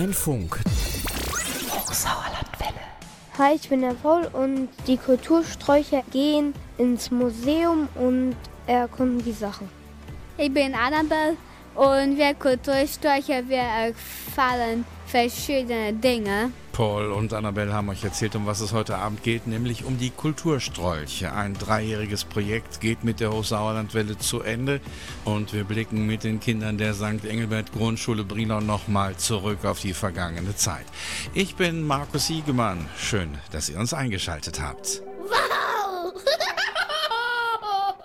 Rheinfunk. Hochsauerlandwelle. Hi, ich bin der Paul und die Kultursträucher gehen ins Museum und erkunden die Sachen. Ich bin Annabelle und wir Kultursträucher, wir erfahren verschiedene Dinge. Paul und Annabelle haben euch erzählt, um was es heute Abend geht, nämlich um die Kulturstrolche. Ein dreijähriges Projekt geht mit der Hochsauerlandwelle zu Ende und wir blicken mit den Kindern der St. Engelbert Grundschule Brilon nochmal zurück auf die vergangene Zeit. Ich bin Markus Siegemann. Schön, dass ihr uns eingeschaltet habt. Wow!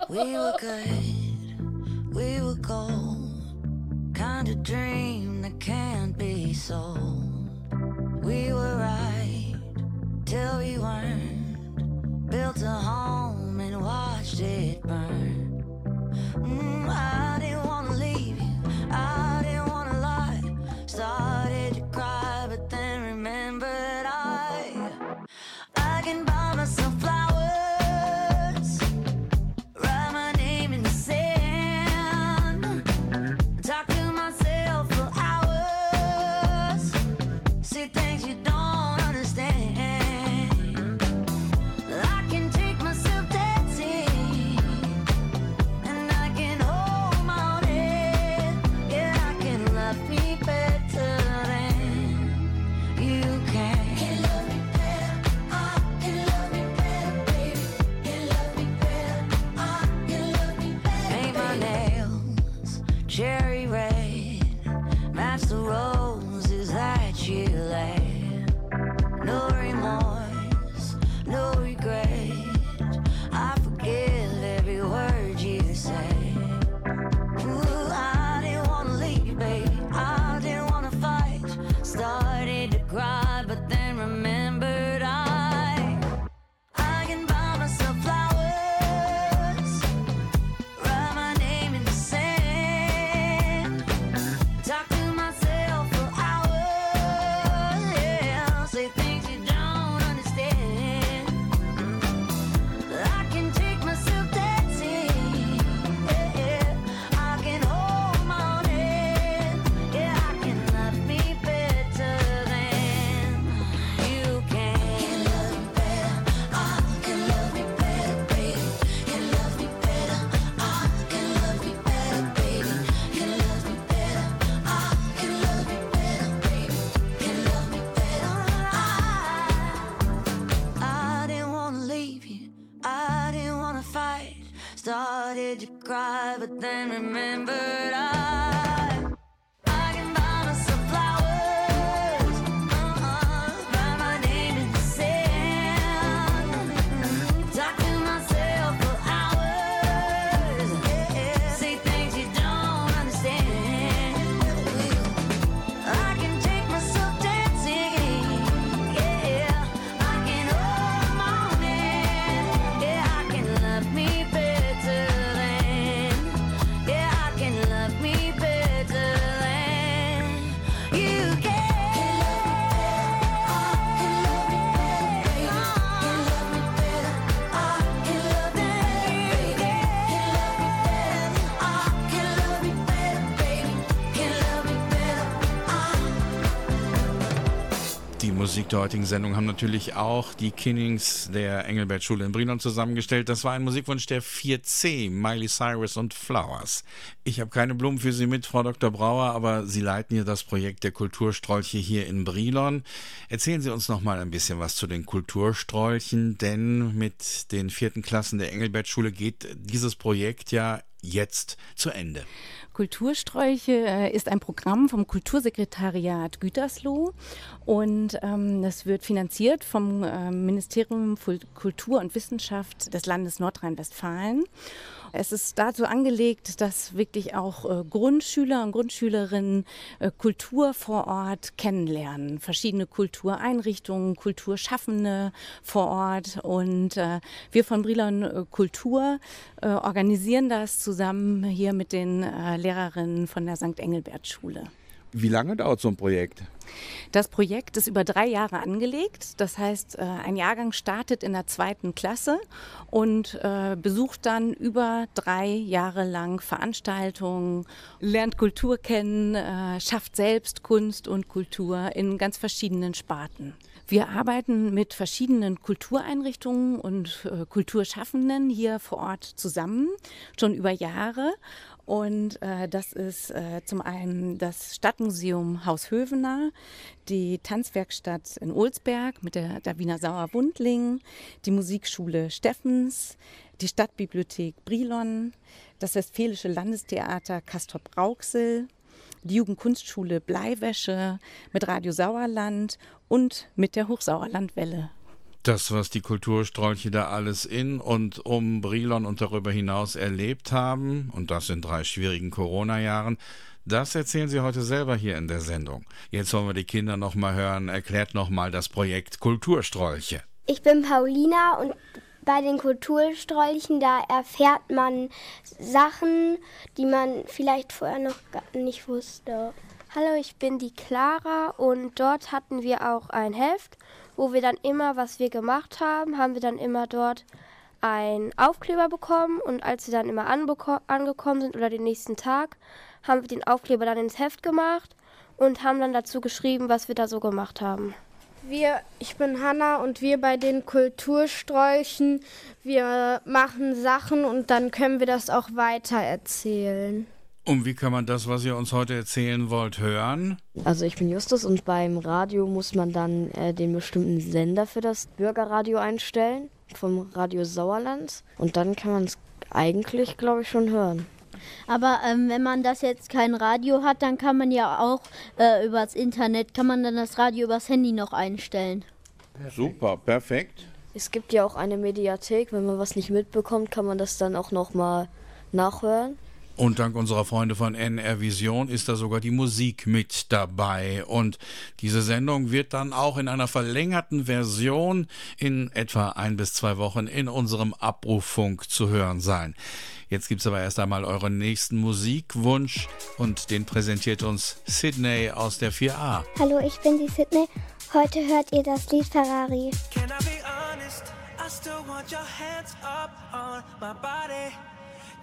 we were good, we were gold. Kind of dream that can't be sold. We were right till we weren't. Built a home and watched it burn. Mm, I didn't wanna leave you. I Musik der heutigen Sendung haben natürlich auch die Kinnings der Engelbert Schule in Brilon zusammengestellt. Das war ein Musikwunsch der 4C, Miley Cyrus und Flowers. Ich habe keine Blumen für Sie mit, Frau Dr. Brauer, aber Sie leiten hier das Projekt der Kulturstrolche hier in Brilon. Erzählen Sie uns noch mal ein bisschen was zu den Kulturstrolchen, denn mit den vierten Klassen der Engelbert Schule geht dieses Projekt ja jetzt zu Ende. Kultursträuche äh, ist ein Programm vom Kultursekretariat Gütersloh und ähm, das wird finanziert vom äh, Ministerium für Kultur und Wissenschaft des Landes Nordrhein-Westfalen. Es ist dazu angelegt, dass wirklich auch äh, Grundschüler und Grundschülerinnen äh, Kultur vor Ort kennenlernen. Verschiedene Kultureinrichtungen, Kulturschaffende vor Ort. Und äh, wir von Brilon Kultur organisieren das zusammen hier mit den Lehrerinnen von der St. Engelbert Schule. Wie lange dauert so ein Projekt? Das Projekt ist über drei Jahre angelegt. Das heißt, äh, ein Jahrgang startet in der zweiten Klasse und äh, besucht dann über drei Jahre lang Veranstaltungen, lernt Kultur kennen, äh, schafft selbst Kunst und Kultur in ganz verschiedenen Sparten. Wir arbeiten mit verschiedenen Kultureinrichtungen und Kulturschaffenden hier vor Ort zusammen, schon über Jahre. Und äh, das ist äh, zum einen das Stadtmuseum Haus Hövener, die Tanzwerkstatt in Olsberg mit der Davina Sauer-Wundling, die Musikschule Steffens, die Stadtbibliothek Brilon, das Westfälische Landestheater Castrop-Rauxel, die Jugendkunstschule Bleiwäsche mit Radio Sauerland und mit der Hochsauerlandwelle. Das, was die Kulturstrolche da alles in und um Brilon und darüber hinaus erlebt haben, und das in drei schwierigen Corona-Jahren, das erzählen Sie heute selber hier in der Sendung. Jetzt wollen wir die Kinder noch mal hören. Erklärt noch mal das Projekt Kulturstrolche. Ich bin Paulina und bei den Kulturstrolchen, da erfährt man Sachen, die man vielleicht vorher noch gar nicht wusste. Hallo, ich bin die Clara und dort hatten wir auch ein Heft, wo wir dann immer, was wir gemacht haben, haben wir dann immer dort einen Aufkleber bekommen und als wir dann immer angekommen sind oder den nächsten Tag, haben wir den Aufkleber dann ins Heft gemacht und haben dann dazu geschrieben, was wir da so gemacht haben. Wir, ich bin Hanna und wir bei den Kultursträuchen, wir machen Sachen und dann können wir das auch weiter erzählen. Und wie kann man das, was ihr uns heute erzählen wollt, hören? Also ich bin Justus und beim Radio muss man dann äh, den bestimmten Sender für das Bürgerradio einstellen vom Radio Sauerland und dann kann man es eigentlich, glaube ich, schon hören. Aber ähm, wenn man das jetzt kein Radio hat, dann kann man ja auch äh, übers Internet, kann man dann das Radio übers Handy noch einstellen. Super, perfekt. Es gibt ja auch eine Mediathek, wenn man was nicht mitbekommt, kann man das dann auch noch mal nachhören. Und dank unserer Freunde von NR Vision ist da sogar die Musik mit dabei. Und diese Sendung wird dann auch in einer verlängerten Version in etwa ein bis zwei Wochen in unserem Abrufffunk zu hören sein. Jetzt gibt's aber erst einmal euren nächsten Musikwunsch und den präsentiert uns Sydney aus der 4a. Hallo, ich bin die Sydney. Heute hört ihr das Lied Ferrari. Can I be honest? I still want your hands up on my body.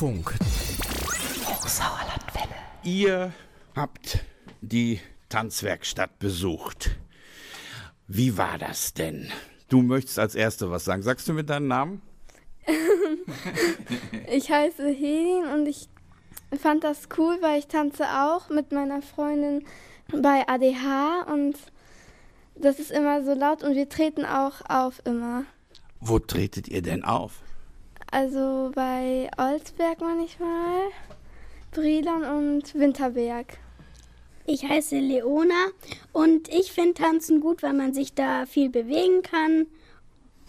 Funk. Ihr habt die Tanzwerkstatt besucht. Wie war das denn? Du möchtest als Erste was sagen. Sagst du mir deinen Namen? Ich heiße Helin und ich fand das cool, weil ich tanze auch mit meiner Freundin bei ADH und das ist immer so laut und wir treten auch auf immer. Wo tretet ihr denn auf? Also bei Olsberg manchmal, Brilon und Winterberg. Ich heiße Leona und ich finde Tanzen gut, weil man sich da viel bewegen kann.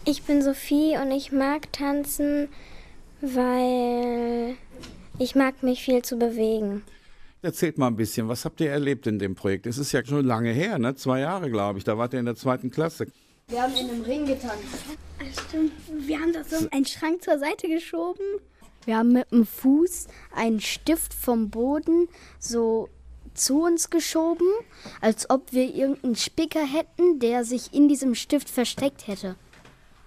Ich bin Sophie und ich mag tanzen, weil ich mag mich viel zu bewegen. Erzählt mal ein bisschen, was habt ihr erlebt in dem Projekt? Es ist ja schon lange her, ne? Zwei Jahre, glaube ich. Da wart ihr in der zweiten Klasse. Wir haben in einem Ring getanzt. Stimmt, wir haben da so einen Schrank zur Seite geschoben. Wir haben mit dem Fuß einen Stift vom Boden so zu uns geschoben, als ob wir irgendeinen Spicker hätten, der sich in diesem Stift versteckt hätte.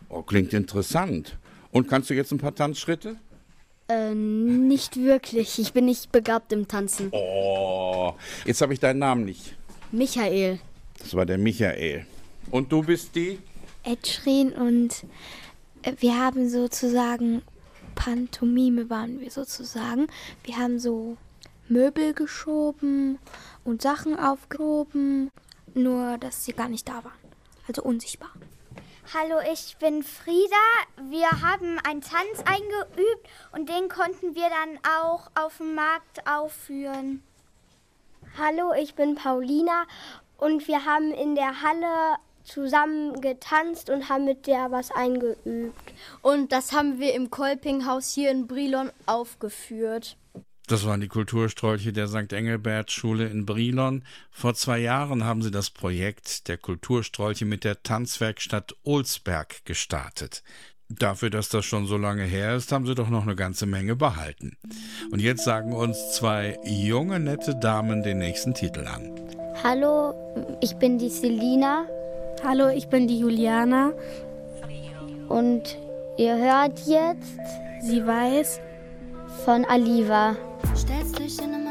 Oh, klingt interessant. Und kannst du jetzt ein paar Tanzschritte? Äh, nicht wirklich. Ich bin nicht begabt im Tanzen. Oh, jetzt habe ich deinen Namen nicht. Michael. Das war der Michael. Und du bist die? Edschrin und äh, wir haben sozusagen Pantomime waren wir sozusagen. Wir haben so Möbel geschoben und Sachen aufgehoben, nur dass sie gar nicht da waren. Also unsichtbar. Hallo, ich bin Frieda. Wir haben einen Tanz eingeübt und den konnten wir dann auch auf dem Markt aufführen. Hallo, ich bin Paulina und wir haben in der Halle zusammen getanzt und haben mit der was eingeübt. Und das haben wir im Kolpinghaus hier in Brilon aufgeführt. Das waren die Kulturstrolche der St. Engelbert Schule in Brilon. Vor zwei Jahren haben sie das Projekt der Kulturstrolche mit der Tanzwerkstatt Olsberg gestartet. Dafür, dass das schon so lange her ist, haben sie doch noch eine ganze Menge behalten. Und jetzt sagen uns zwei junge, nette Damen den nächsten Titel an. Hallo, ich bin die Selina. Hallo, ich bin die Juliana. Und ihr hört jetzt Sie weiß, von Aliva. Stellst dich in einem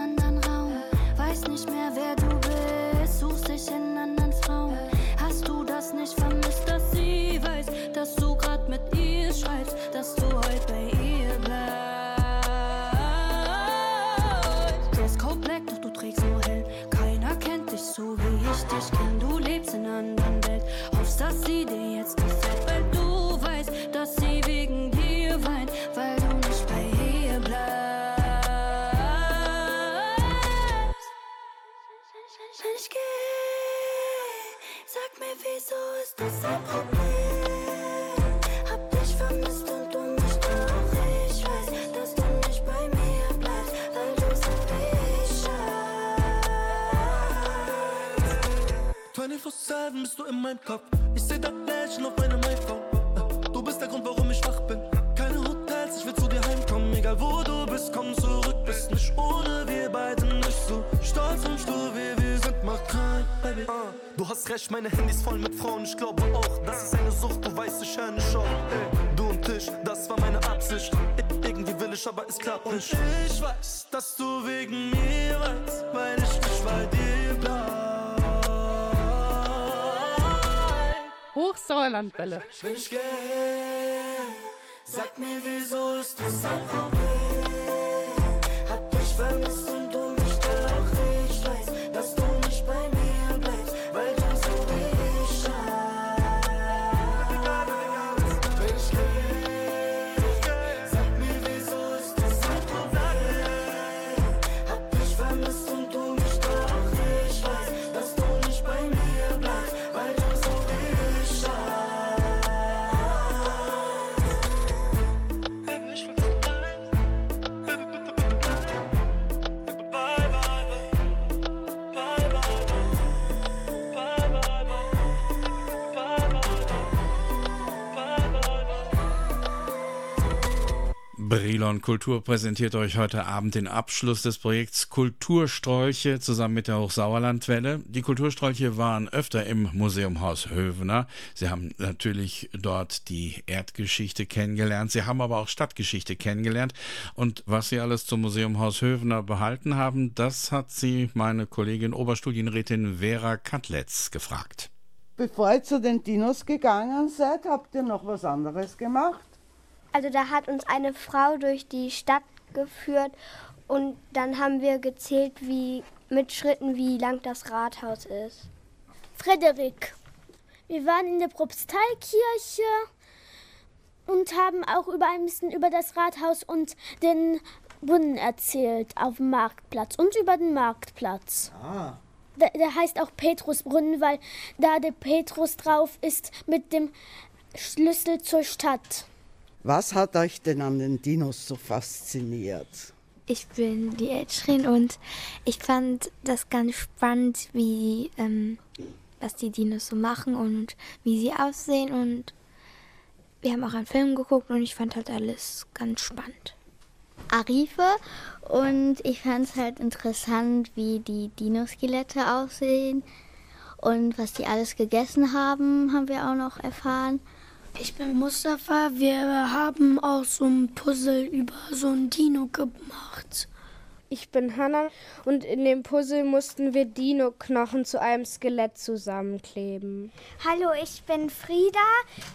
bist du in meinem Kopf. Ich seh das Lächeln auf meinem iPhone. Äh, Du bist der Grund, warum ich wach bin. Keine Hotels, ich will zu dir heimkommen. Egal wo du bist, komm zurück. Bist nicht ohne wir beide nicht so stolz und stur wie wir sind. Mach kein Baby. Ah, Du hast recht, meine Handys voll mit Frauen. Ich glaube auch, das ist eine Sucht. Du weißt, ich höre nicht auf. Du und ich, das war meine Absicht. Irgendwie will ich, aber es klappt nicht. Und ich weiß, dass du wegen mir weinst, weil ich nicht bei dir bleib. Hochsauerlandwelle. Sag mir, wieso ist das ein Problem? Hab dich vermisst Kultur präsentiert euch heute Abend den Abschluss des Projekts Kulturstrolche zusammen mit der Hochsauerlandwelle. Die Kulturstrolche waren öfter im Museum Haus Hövener. Sie haben natürlich dort die Erdgeschichte kennengelernt. Sie haben aber auch Stadtgeschichte kennengelernt. Und was sie alles zum Museum Haus Hövener behalten haben, das hat sie meine Kollegin Oberstudienrätin Vera Katletz gefragt. Bevor ihr zu den Dinos gegangen seid, habt ihr noch was anderes gemacht? Also da hat uns eine Frau durch die Stadt geführt und dann haben wir gezählt, wie mit Schritten, wie lang das Rathaus ist. Frederik. Wir waren in der Propsteikirche und haben auch über ein bisschen über das Rathaus und den Brunnen erzählt auf dem Marktplatz und über den Marktplatz. Ah. Der, der heißt auch Petrusbrunnen, weil da der Petrus drauf ist mit dem Schlüssel zur Stadt. Was hat euch denn an den Dinos so fasziniert? Ich bin die Edschrin und ich fand das ganz spannend, wie ähm, was die Dinos so machen und wie sie aussehen und wir haben auch einen Film geguckt und ich fand halt alles ganz spannend. Arife und ich fand es halt interessant, wie die Dinoskelette aussehen und was die alles gegessen haben, haben wir auch noch erfahren. Ich bin Mustafa. Wir haben auch so ein Puzzle über so ein Dino gemacht. Ich bin Hannah und in dem Puzzle mussten wir Dino-Knochen zu einem Skelett zusammenkleben. Hallo, ich bin Frieda.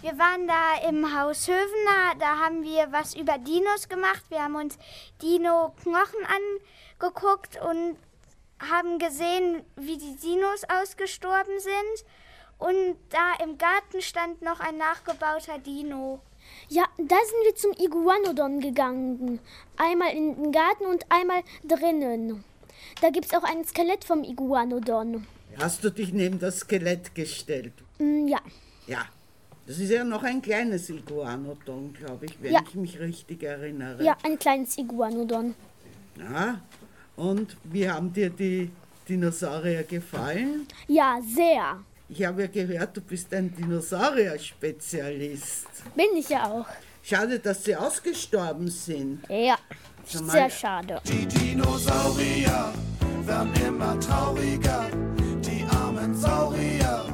Wir waren da im Haus Hövener. Da haben wir was über Dinos gemacht. Wir haben uns Dino-Knochen angeguckt und haben gesehen, wie die Dinos ausgestorben sind. Und da im Garten stand noch ein nachgebauter Dino. Ja, da sind wir zum Iguanodon gegangen. Einmal in den Garten und einmal drinnen. Da gibt es auch ein Skelett vom Iguanodon. Hast du dich neben das Skelett gestellt? Mm, ja. Ja. Das ist ja noch ein kleines Iguanodon, glaube ich, wenn Ja. ich mich richtig erinnere. Ja, ein kleines Iguanodon. Ja. Und wie haben dir die Dinosaurier gefallen? Ja, sehr. Ich habe ja gehört, du bist ein Dinosaurier-Spezialist. Bin ich ja auch. Schade, dass sie ausgestorben sind. Ja, mal, sehr schade. Die Dinosaurier werden immer trauriger. Die armen Saurier,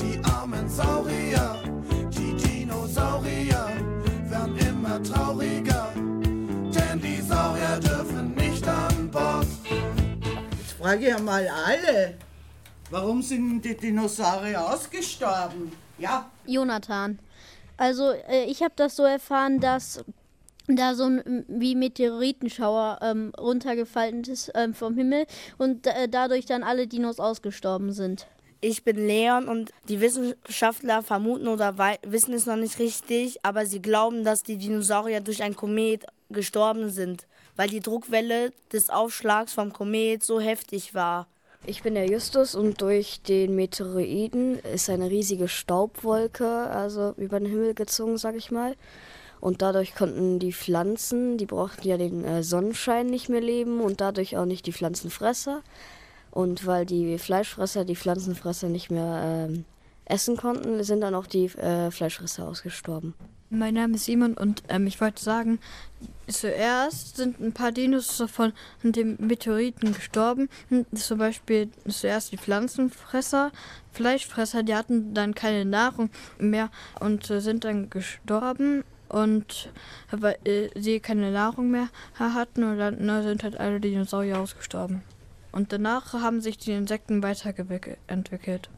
die armen Saurier. Die Dinosaurier werden immer trauriger. Denn die Saurier dürfen nicht an Bord. Jetzt frage ich einmal alle. Warum sind die Dinosaurier ausgestorben? Ja, Jonathan. Also äh, ich habe das so erfahren, dass da so ein wie Meteoritenschauer ähm, runtergefallen ist ähm, vom Himmel und äh, dadurch dann alle Dinos ausgestorben sind. Ich bin Leon und die Wissenschaftler vermuten oder wissen es noch nicht richtig, aber sie glauben, dass die Dinosaurier durch ein Komet gestorben sind, weil die Druckwelle des Aufschlags vom Komet so heftig war. Ich bin der Justus und durch den Meteoroiden ist eine riesige Staubwolke also über den Himmel gezogen, sag ich mal. Und dadurch konnten die Pflanzen, die brauchten ja den äh, Sonnenschein nicht mehr leben und dadurch auch nicht die Pflanzenfresser. Und weil die Fleischfresser die Pflanzenfresser nicht mehr ähm, essen konnten, sind dann auch die äh, Fleischfresser ausgestorben. Mein Name ist Simon und ähm, ich wollte sagen, zuerst sind ein paar Dinos von dem Meteoriten gestorben. Hm, Zum Beispiel zuerst die Pflanzenfresser, Fleischfresser, die hatten dann keine Nahrung mehr und äh, sind dann gestorben. Und weil äh, sie keine Nahrung mehr hatten und dann na, sind halt alle Dinosaurier ausgestorben. Und danach haben sich die Insekten weiterentwickelt.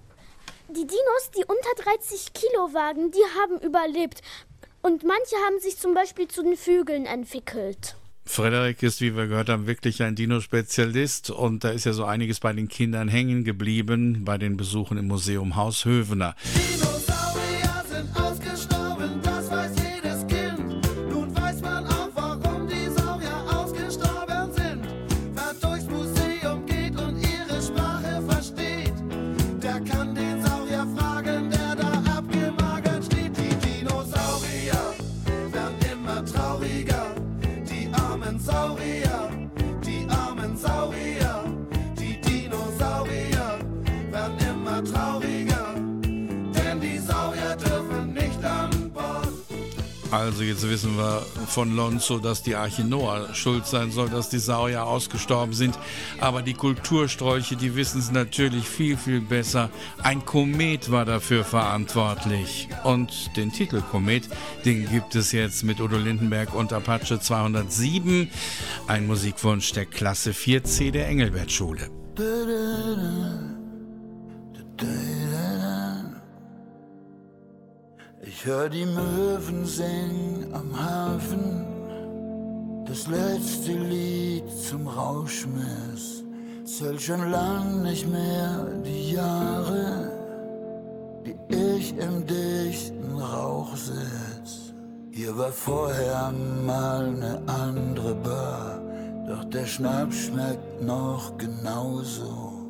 Die Dinos, die unter 30 Kilo wagen, die haben überlebt. Und manche haben sich zum Beispiel zu den Vögeln entwickelt. Frederik ist, wie wir gehört haben, wirklich ein Dino-Spezialist und da ist ja so einiges bei den Kindern hängen geblieben bei den Besuchen im Museum Haus Hövener. Dinosaurier Also jetzt wissen wir von Lonzo, dass die Arche Noah schuld sein soll, dass die Saurier ausgestorben sind. Aber die Kulturstrolche, die wissen es natürlich viel, viel besser. Ein Komet war dafür verantwortlich. Und den Titel Komet, den gibt es jetzt mit Udo Lindenberg und Apache 207. Ein Musikwunsch der Klasse 4C der Engelbert-Schule. Ich hör die Möwen singen am Hafen, das letzte Lied zum Rauschmiss. Zähl schon lang nicht mehr die Jahre, die ich im dichten Rauch sitz. Hier war vorher mal ne andere Bar, doch der Schnaps schmeckt noch genauso.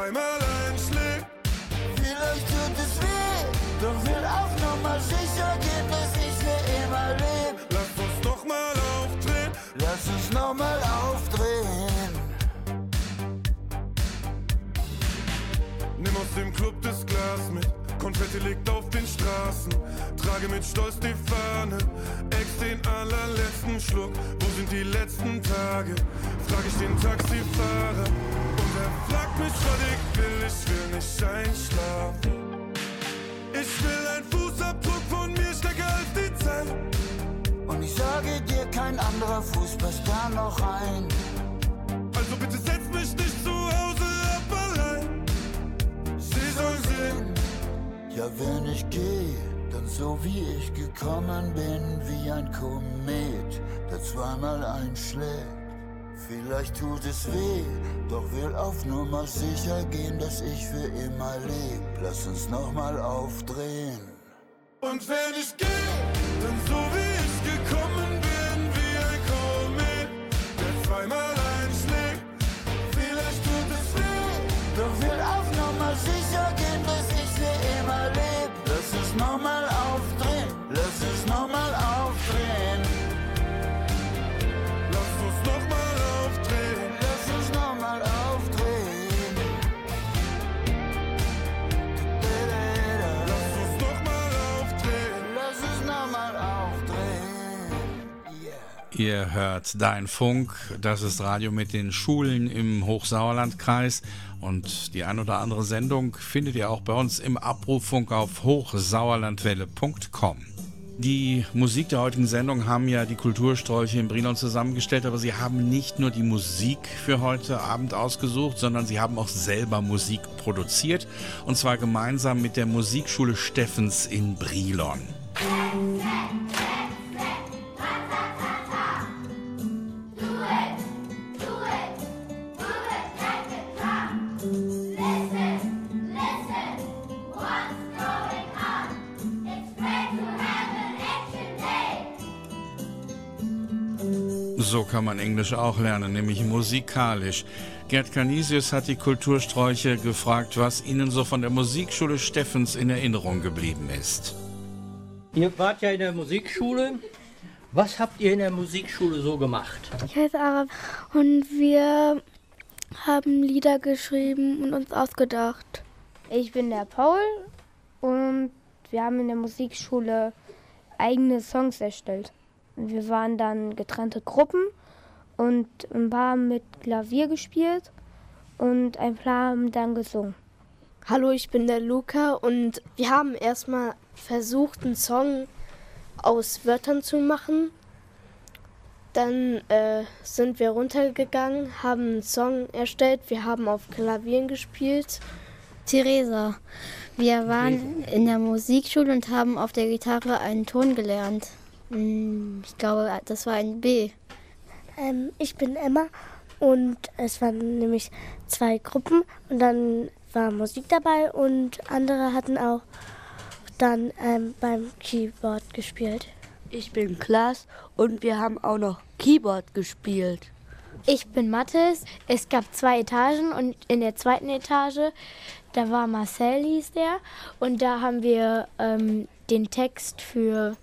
der zweimal einschlägt. Vielleicht tut es weh, doch will auf Nummer sicher gehen, dass ich für immer leb. Lass uns nochmal aufdrehen. Lass uns nochmal aufdrehen. Nimm aus dem Club das Glas mit. Konfetti liegt auf den Straßen. Trage mit Stolz die Fahne. Ex den allerletzten Schluck. Wo sind die letzten Tage? Frag ich den Taxifahrer. Und er fragt mich, was ich will. Ich will nicht einschlafen. Ich will ein Fußabdruck von mir stärker als die Zeit. Und ich sage dir, kein anderer Fuß passt da noch rein. Also bitte setz mich nicht zu Hause ab allein. Sie soll sehen. Ja, wenn ich gehe, dann so wie ich gekommen bin, wie ein Komet, der zweimal einschlägt. Vielleicht tut es weh, doch will auf Nummer sicher gehen, dass ich für immer leb. Lass uns nochmal aufdrehen. Und wenn ich gehe, dann so wie ich gekommen bin, wie ein Komet, der zweimal Ihr hört Dein Funk, das ist Radio mit den Schulen im Hochsauerlandkreis und die ein oder andere Sendung findet ihr auch bei uns im Abrufunk auf hochsauerlandwelle.com. Die Musik der heutigen Sendung haben ja die Kultursträuche in Brilon zusammengestellt, aber sie haben nicht nur die Musik für heute Abend ausgesucht, sondern sie haben auch selber Musik produziert und zwar gemeinsam mit der Musikschule Steffens in Brilon. So kann man Englisch auch lernen, nämlich musikalisch. Gerd Canisius hat die Kultursträuche gefragt, was ihnen so von der Musikschule Steffens in Erinnerung geblieben ist. Ihr wart ja in der Musikschule. Was habt ihr in der Musikschule so gemacht? Ich heiße Arab und wir haben Lieder geschrieben und uns ausgedacht. Ich bin der Paul und wir haben in der Musikschule eigene Songs erstellt. Wir waren dann getrennte Gruppen und ein paar haben mit Klavier gespielt und ein paar haben dann gesungen. Hallo, ich bin der Luca und wir haben erstmal versucht, einen Song aus Wörtern zu machen. Dann äh, sind wir runtergegangen, haben einen Song erstellt, wir haben auf Klavieren gespielt. Theresa, wir waren in der Musikschule und haben auf der Gitarre einen Ton gelernt. Hm, Ich glaube, das war ein B. Ähm, ich bin Emma und es waren nämlich zwei Gruppen und dann war Musik dabei und andere hatten auch dann ähm, beim Keyboard gespielt. Ich bin Klaas und wir haben auch noch Keyboard gespielt. Ich bin Mathis. Es gab zwei Etagen und in der zweiten Etage, da war Marcel, hieß der. Und da haben wir ähm, den Text für,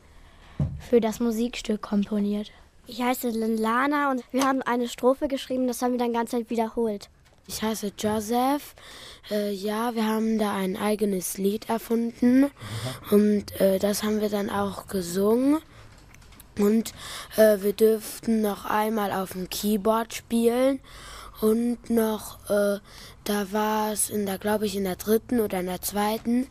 für das Musikstück komponiert. Ich heiße Lana und wir haben eine Strophe geschrieben, das haben wir dann ganz Zeit wiederholt. Ich heiße Joseph. Äh, ja, wir haben da ein eigenes Lied erfunden und äh, das haben wir dann auch gesungen. Und äh, wir dürften noch einmal auf dem Keyboard spielen und noch, äh, da war es in der, glaube ich, in der dritten oder in der zweiten,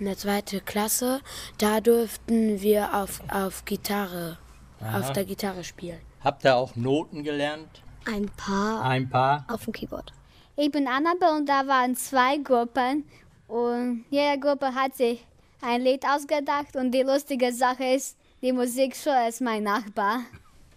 in der zweiten Klasse, da durften wir auf, auf Gitarre, Aha. auf der Gitarre spielen. Habt ihr auch Noten gelernt? Ein paar. Ein paar. Auf dem Keyboard. Ich bin Annabelle und da waren zwei Gruppen und jede Gruppe hat sich ein Lied ausgedacht und die lustige Sache ist, die Musikschule ist mein Nachbar.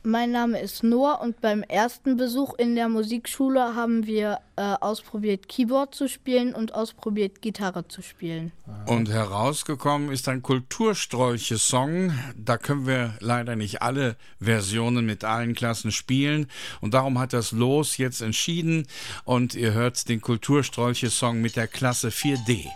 Mein Name ist Noah und beim ersten Besuch in der Musikschule haben wir äh, ausprobiert, Keyboard zu spielen und ausprobiert, Gitarre zu spielen. Und herausgekommen ist ein Kulturstrolche-Song. Da können wir leider nicht alle Versionen mit allen Klassen spielen. Und darum hat das Los jetzt entschieden. Und ihr hört den Kulturstrolche-Song mit der Klasse 4D.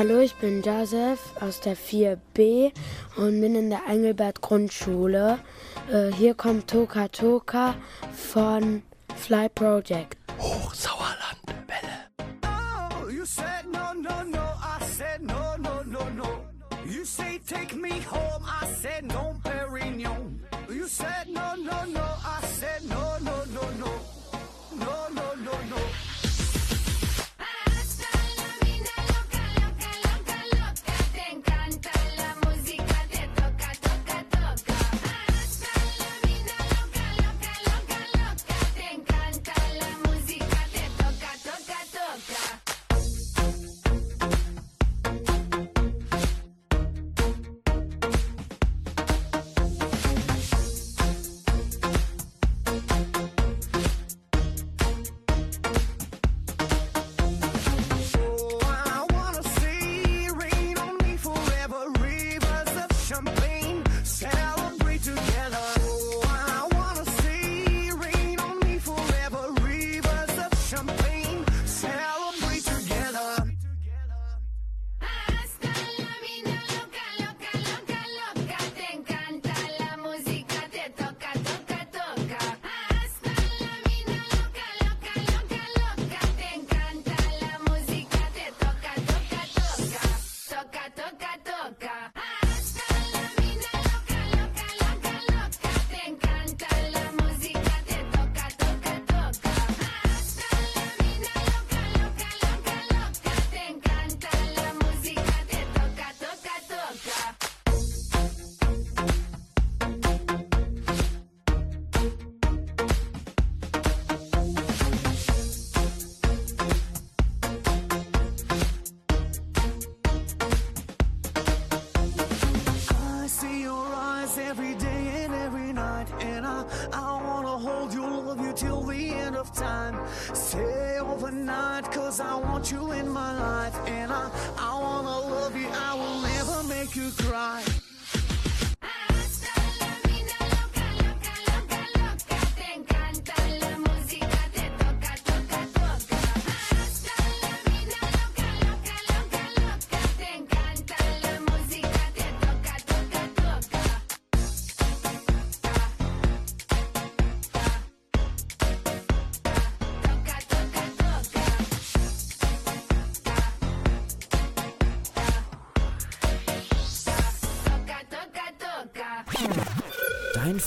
Hallo, ich bin Joseph aus der 4b und bin in der Engelbert Grundschule. Äh, hier kommt Toka Toka von Fly Project. Hochsauerland.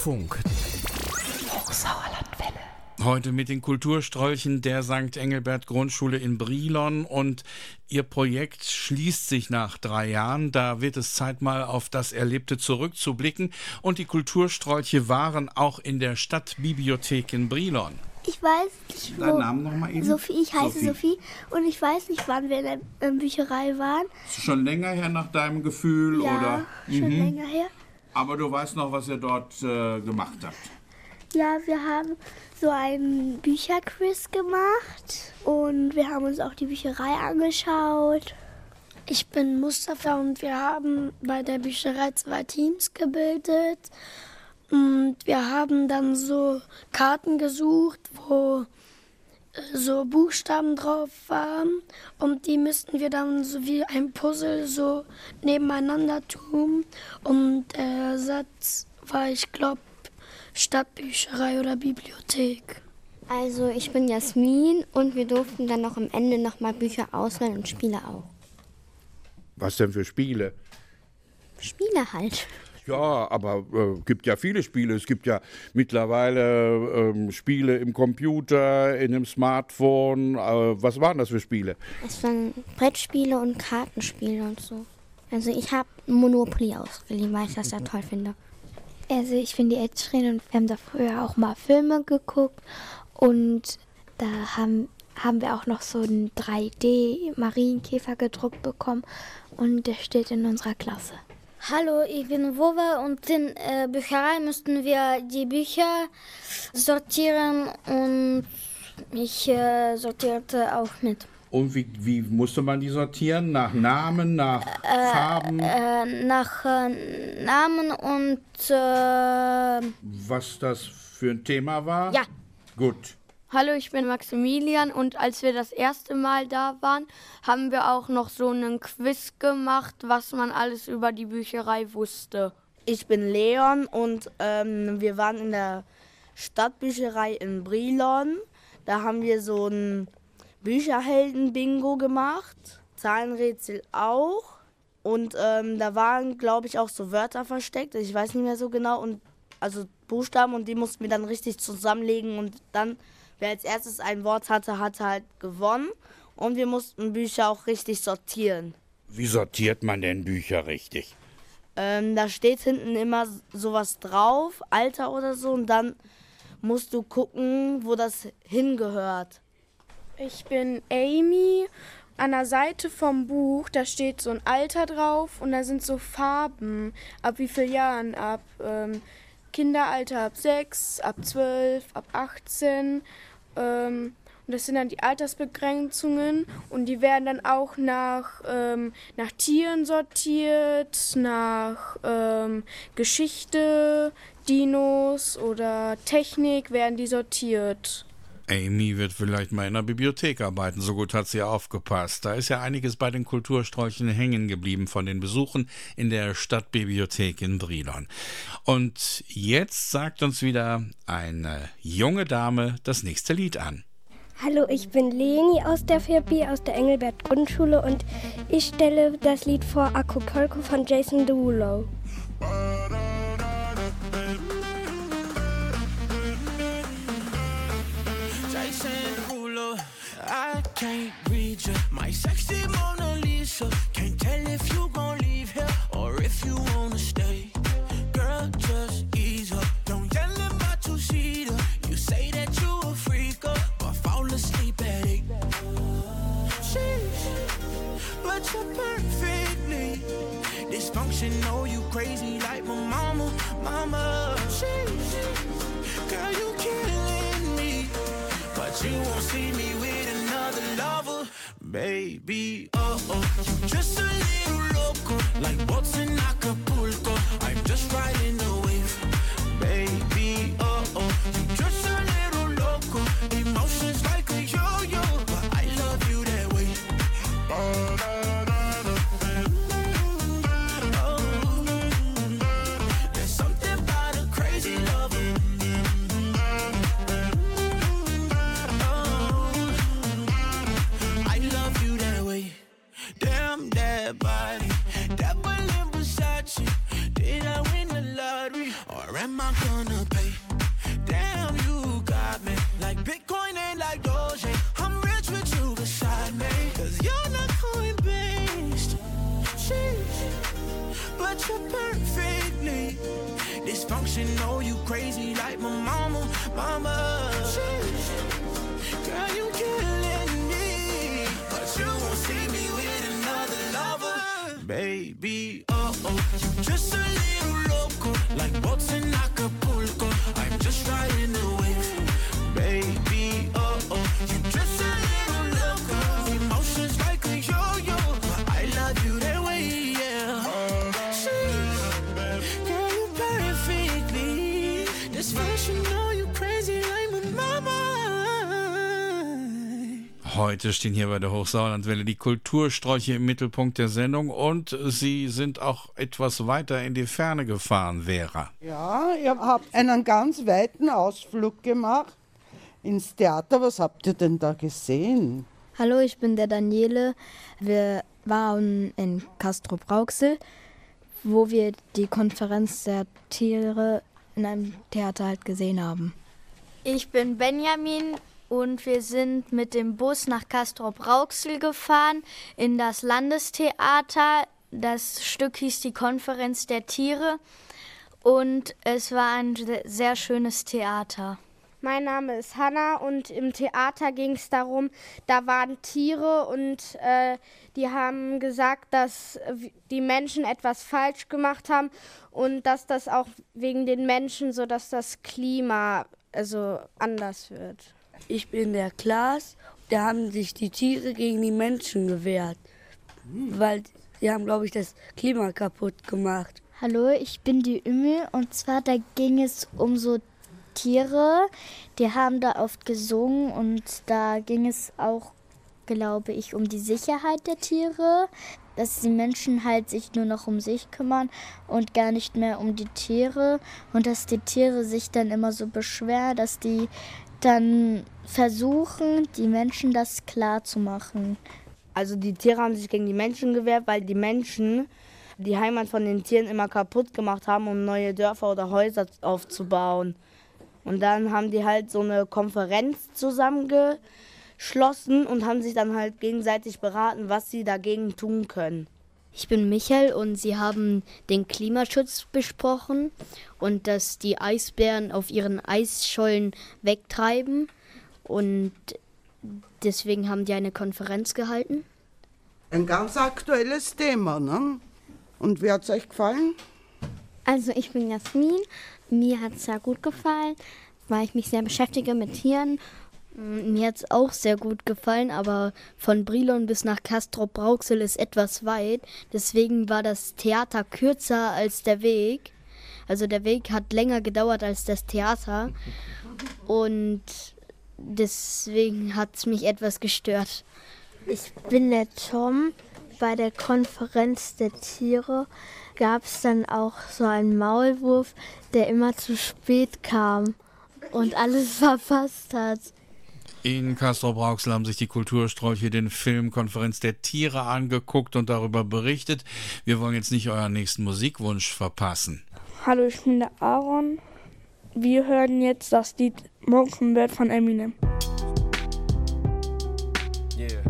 Funk. Heute mit den Kulturstrolchen der St. Engelbert Grundschule in Brilon und Ihr Projekt schließt sich nach drei Jahren. Da wird es Zeit mal auf das Erlebte zurückzublicken und die Kulturstrolche waren auch in der Stadtbibliothek in Brilon. Ich weiß nicht, wo. Deinen Namen noch mal eben? Sophie, ich heiße Sophie. Sophie. und ich weiß nicht, wann wir in der Bücherei waren. Ist schon länger her nach deinem Gefühl ja, oder? schon Mhm. länger her. Aber du weißt noch, was ihr dort äh, gemacht habt. Ja, wir haben so einen Bücherquiz gemacht und wir haben uns auch die Bücherei angeschaut. Ich bin Mustafa und wir haben bei der Bücherei zwei Teams gebildet. Und wir haben dann so Karten gesucht, wo so Buchstaben drauf waren. Und die müssten wir dann so wie ein Puzzle so nebeneinander tun. Und der Satz war, ich glaube, Stadtbücherei oder Bibliothek. Also ich bin Jasmin und wir durften dann noch am Ende nochmal Bücher auswählen und Spiele auch. Was denn für Spiele? Spiele halt. Ja, aber äh, gibt ja viele Spiele. Es gibt ja mittlerweile ähm, Spiele im Computer, in einem Smartphone. Äh, was waren das für Spiele? Es waren Brettspiele und Kartenspiele und so. Also ich habe Monopoly ausgeliehen, weil ich das ja toll finde. Also ich finde die echt schön und wir haben da früher auch mal Filme geguckt und da haben, haben wir auch noch so einen 3D-Marienkäfer gedruckt bekommen und der steht in unserer Klasse. Hallo, ich bin Wova und in äh, Bücherei müssten wir die Bücher sortieren und ich äh, sortierte auch mit. Und wie, wie musste man die sortieren? Nach Namen, nach Farben? Äh, nach äh, Namen und äh, Was das für ein Thema war? Ja. Gut. Hallo, ich bin Maximilian und als wir das erste Mal da waren, haben wir auch noch so einen Quiz gemacht, was man alles über die Bücherei wusste. Ich bin Leon und ähm, wir waren in der Stadtbücherei in Brilon. Da haben wir so ein Bücherhelden-Bingo gemacht, Zahlenrätsel auch. Und ähm, da waren, glaube ich, auch so Wörter versteckt. Ich weiß nicht mehr so genau. Und also Buchstaben und die mussten wir dann richtig zusammenlegen. Und dann, wer als erstes ein Wort hatte, hatte halt gewonnen. Und wir mussten Bücher auch richtig sortieren. Wie sortiert man denn Bücher richtig? Ähm, da steht hinten immer sowas drauf, Alter oder so, und dann musst du gucken, wo das hingehört. Ich bin Amy. An der Seite vom Buch, da steht so ein Alter drauf und da sind so Farben. Ab wie vielen Jahren? Ab ähm, Kinderalter ab 6, ab 12, ab 18. Ähm, und das sind dann die Altersbegrenzungen und die werden dann auch nach, ähm, nach Tieren sortiert, nach ähm, Geschichte, Dinos oder Technik werden die sortiert. Amy wird vielleicht mal in der Bibliothek arbeiten, so gut hat sie aufgepasst. Da ist ja einiges bei den Kultursträuchen hängen geblieben von den Besuchen in der Stadtbibliothek in Brilon. Und jetzt sagt uns wieder eine junge Dame das nächste Lied an. Hallo, ich bin Leni aus der 4B aus der Engelbert Grundschule und ich stelle das Lied vor Acapulco von Jason Derulo. Can't read you. My sexy Mona Lisa. Can't tell if you gon' leave here or if you wanna stay. Girl, just ease up. Don't yell in my two-seater. You say that you a freak up, but fall asleep at eight. Sheesh, but you're perfectly dysfunctional. You crazy like my mama, mama. Sheesh, girl, you killing me. But you won't see me another lover, baby. Oh oh, you just Heute stehen hier bei der Hochsauerlandwelle die Kultursträuche im Mittelpunkt der Sendung und sie sind auch etwas weiter in die Ferne gefahren, Vera. Ja, ihr habt einen ganz weiten Ausflug gemacht ins Theater. Was habt ihr denn da gesehen? Hallo, ich bin der Daniele. Wir waren in Castro Brauxel, wo wir die Konferenz der Tiere in einem Theater halt gesehen haben. Ich bin Benjamin und wir sind mit dem Bus nach Castrop Rauxel gefahren in das Landestheater. Das Stück hieß die Konferenz der Tiere und es war ein se- sehr schönes Theater. Mein Name ist Hanna und im Theater ging es darum, da waren Tiere und äh, die haben gesagt, dass die Menschen etwas falsch gemacht haben und dass das auch wegen den Menschen so, dass das Klima also anders wird. Ich bin der Klaas. Da haben sich die Tiere gegen die Menschen gewehrt. Weil sie haben, glaube ich, das Klima kaputt gemacht. Hallo, ich bin die Ümmel und zwar da ging es um so Tiere, die haben da oft gesungen und da ging es auch, glaube ich, um die Sicherheit der Tiere, dass die Menschen halt sich nur noch um sich kümmern und gar nicht mehr um die Tiere und dass die Tiere sich dann immer so beschweren, dass die dann versuchen, die Menschen das klar zu machen. Also die Tiere haben sich gegen die Menschen gewehrt, weil die Menschen die Heimat von den Tieren immer kaputt gemacht haben, um neue Dörfer oder Häuser aufzubauen. Und dann haben die halt so eine Konferenz zusammengeschlossen und haben sich dann halt gegenseitig beraten, was sie dagegen tun können. Ich bin Michael und Sie haben den Klimaschutz besprochen und dass die Eisbären auf ihren Eisschollen wegtreiben und deswegen haben die eine Konferenz gehalten. Ein ganz aktuelles Thema, ne? Und wie hat es euch gefallen? Also ich bin Jasmin. Mir hat es sehr gut gefallen, weil ich mich sehr beschäftige mit Tieren. Mm, Mir hat es auch sehr gut gefallen, aber von Brilon bis nach Castrop Rauxel ist etwas weit. Deswegen war das Theater kürzer als der Weg. Also der Weg hat länger gedauert als das Theater. Und deswegen hat es mich etwas gestört. Ich bin der Tom. Bei der Konferenz der Tiere gab es dann auch so einen Maulwurf, der immer zu spät kam und alles verpasst hat. In Castrop-Rauxel haben sich die Kultursträuche den Film Konferenz der Tiere angeguckt und darüber berichtet. Wir wollen jetzt nicht euren nächsten Musikwunsch verpassen. Hallo, ich bin der Aaron. Wir hören jetzt das Lied Mockingbird von Eminem. Yeah.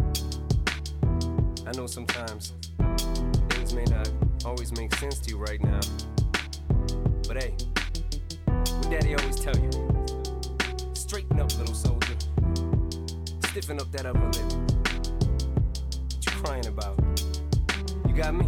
I know sometimes things may not always make sense to you right now. But hey, what daddy always tell you? Straighten up, little soldier. Stiffen up that upper lip. What you crying about? You got me.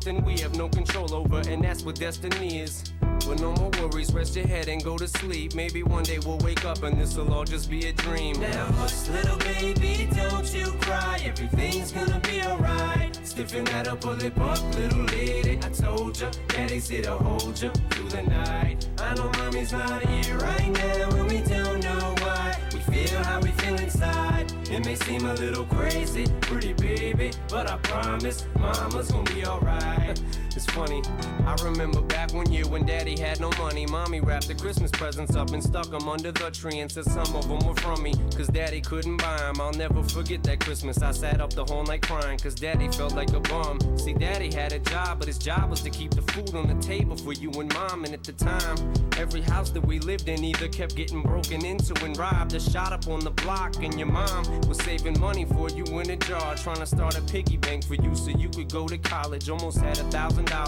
we have no control over, and that's what destiny is. But no more worries, rest your head and go to sleep. Maybe one day we'll wake up and this'll all just be a dream. Now, hush, little baby, don't you cry. Everything's gonna be alright. Stiffen that up, pull it up, little lady. I told ya, daddy's here to hold ya through the night. I know mommy's not here right now, and we don't know why. We feel how we feel inside. It may seem a little crazy, pretty baby, but I promise mama's gonna be alright. Funny, I remember back one year when daddy had no money. Mommy wrapped the Christmas presents up and stuck them under the tree and said some of them were from me, cause daddy couldn't buy them. I'll never forget that Christmas. I sat up the whole night crying, cause daddy felt like a bum. See, daddy had a job, but his job was to keep the food on the table for you and mom. And at the time, every house that we lived in either kept getting broken into and robbed or shot up on the block. And your mom was saving money for you in a jar, trying to start a piggy bank for you so you could go to college. Almost had a thousand dollars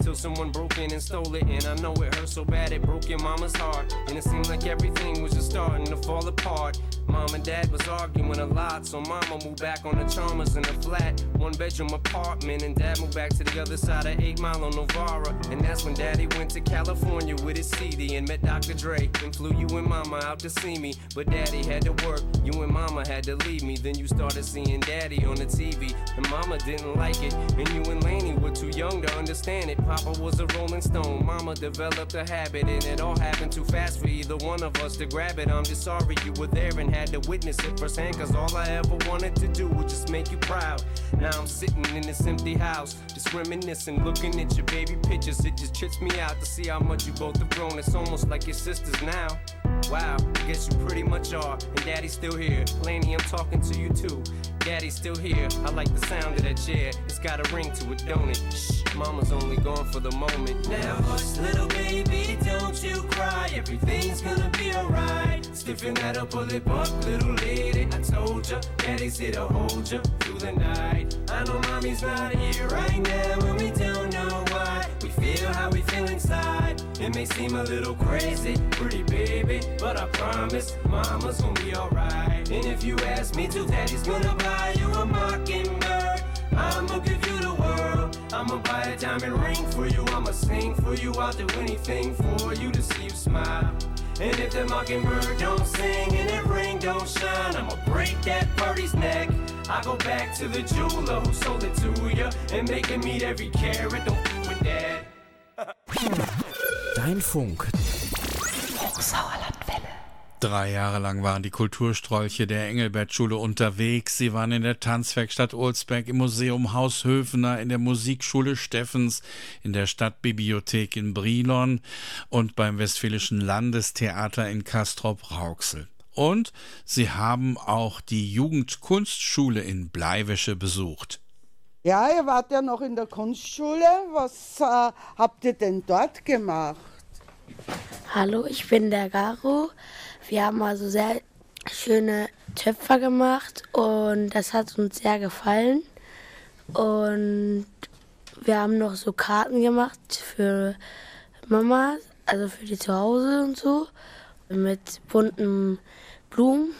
till someone broke in and stole it. And I know it hurt so bad it broke your mama's heart. And it seemed like everything was just starting to fall apart. Mom and dad was arguing a lot, so mama moved back on the Chalmers in a flat, one bedroom apartment. And dad moved back to the other side of 8 Mile on Novara. And that's when daddy went to California with his CD and met Dr. Dre. And flew you and mama out to see me. But daddy had to work, you and mama had to leave me. Then you started seeing daddy on the TV. And mama didn't like it. And you and Laney were too young to understand it. Papa was a rolling stone, mama developed a habit. And it all happened too fast for either one of us to grab it. I'm just sorry you were there and had to witness it firsthand. Cause all I ever wanted to do was just make you proud. Now I'm sitting in this empty house, just reminiscing, looking at your baby pictures. It just trips me out to see how much you both have grown. It's almost like your sisters now. Wow, I guess you pretty much are. And daddy's still here. Laney, I'm talking to you too. Daddy's still here. I like the sound of that chair. It's got a ring to it, don't it? Shh, mama's only gone for the moment. Now, hush, little baby, don't you cry. Everything's gonna be alright. Stiffen that up, pull it up, little lady. I told ya, daddy's here to hold ya through the night. I know mommy's not here right now, and we don't know why. We feel how we feel inside. It may seem a little crazy, pretty baby, but I promise mama's gonna be alright. And if you ask me to, daddy's gonna buy you a mockingbird. I'ma give you the world. I'ma buy a diamond ring for you. I'ma sing for you. I'll do anything for you to see you smile. And if the mockingbird don't sing and that ring don't shine, I'ma break that birdie's neck. I go back to the jeweler who sold it to ya and make him meet every carat. Don't with that. Dein Funk. Drei Jahre lang waren die Kulturstrolche der Engelbert-Schule unterwegs. Sie waren in der Tanzwerkstatt Olsberg, im Museum Haus Höfener, in der Musikschule Steffens, in der Stadtbibliothek in Brilon und beim Westfälischen Landestheater in Castrop-Rauxel. Und sie haben auch die Jugendkunstschule in Bleiwäsche besucht. Ja, ihr wart ja noch in der Kunstschule. Was äh, habt ihr denn dort gemacht? Hallo, ich bin der Garo. Wir haben also sehr schöne Töpfer gemacht und das hat uns sehr gefallen. Und wir haben noch so Karten gemacht für Mama, also für die zu Hause und so, mit bunten Blumen.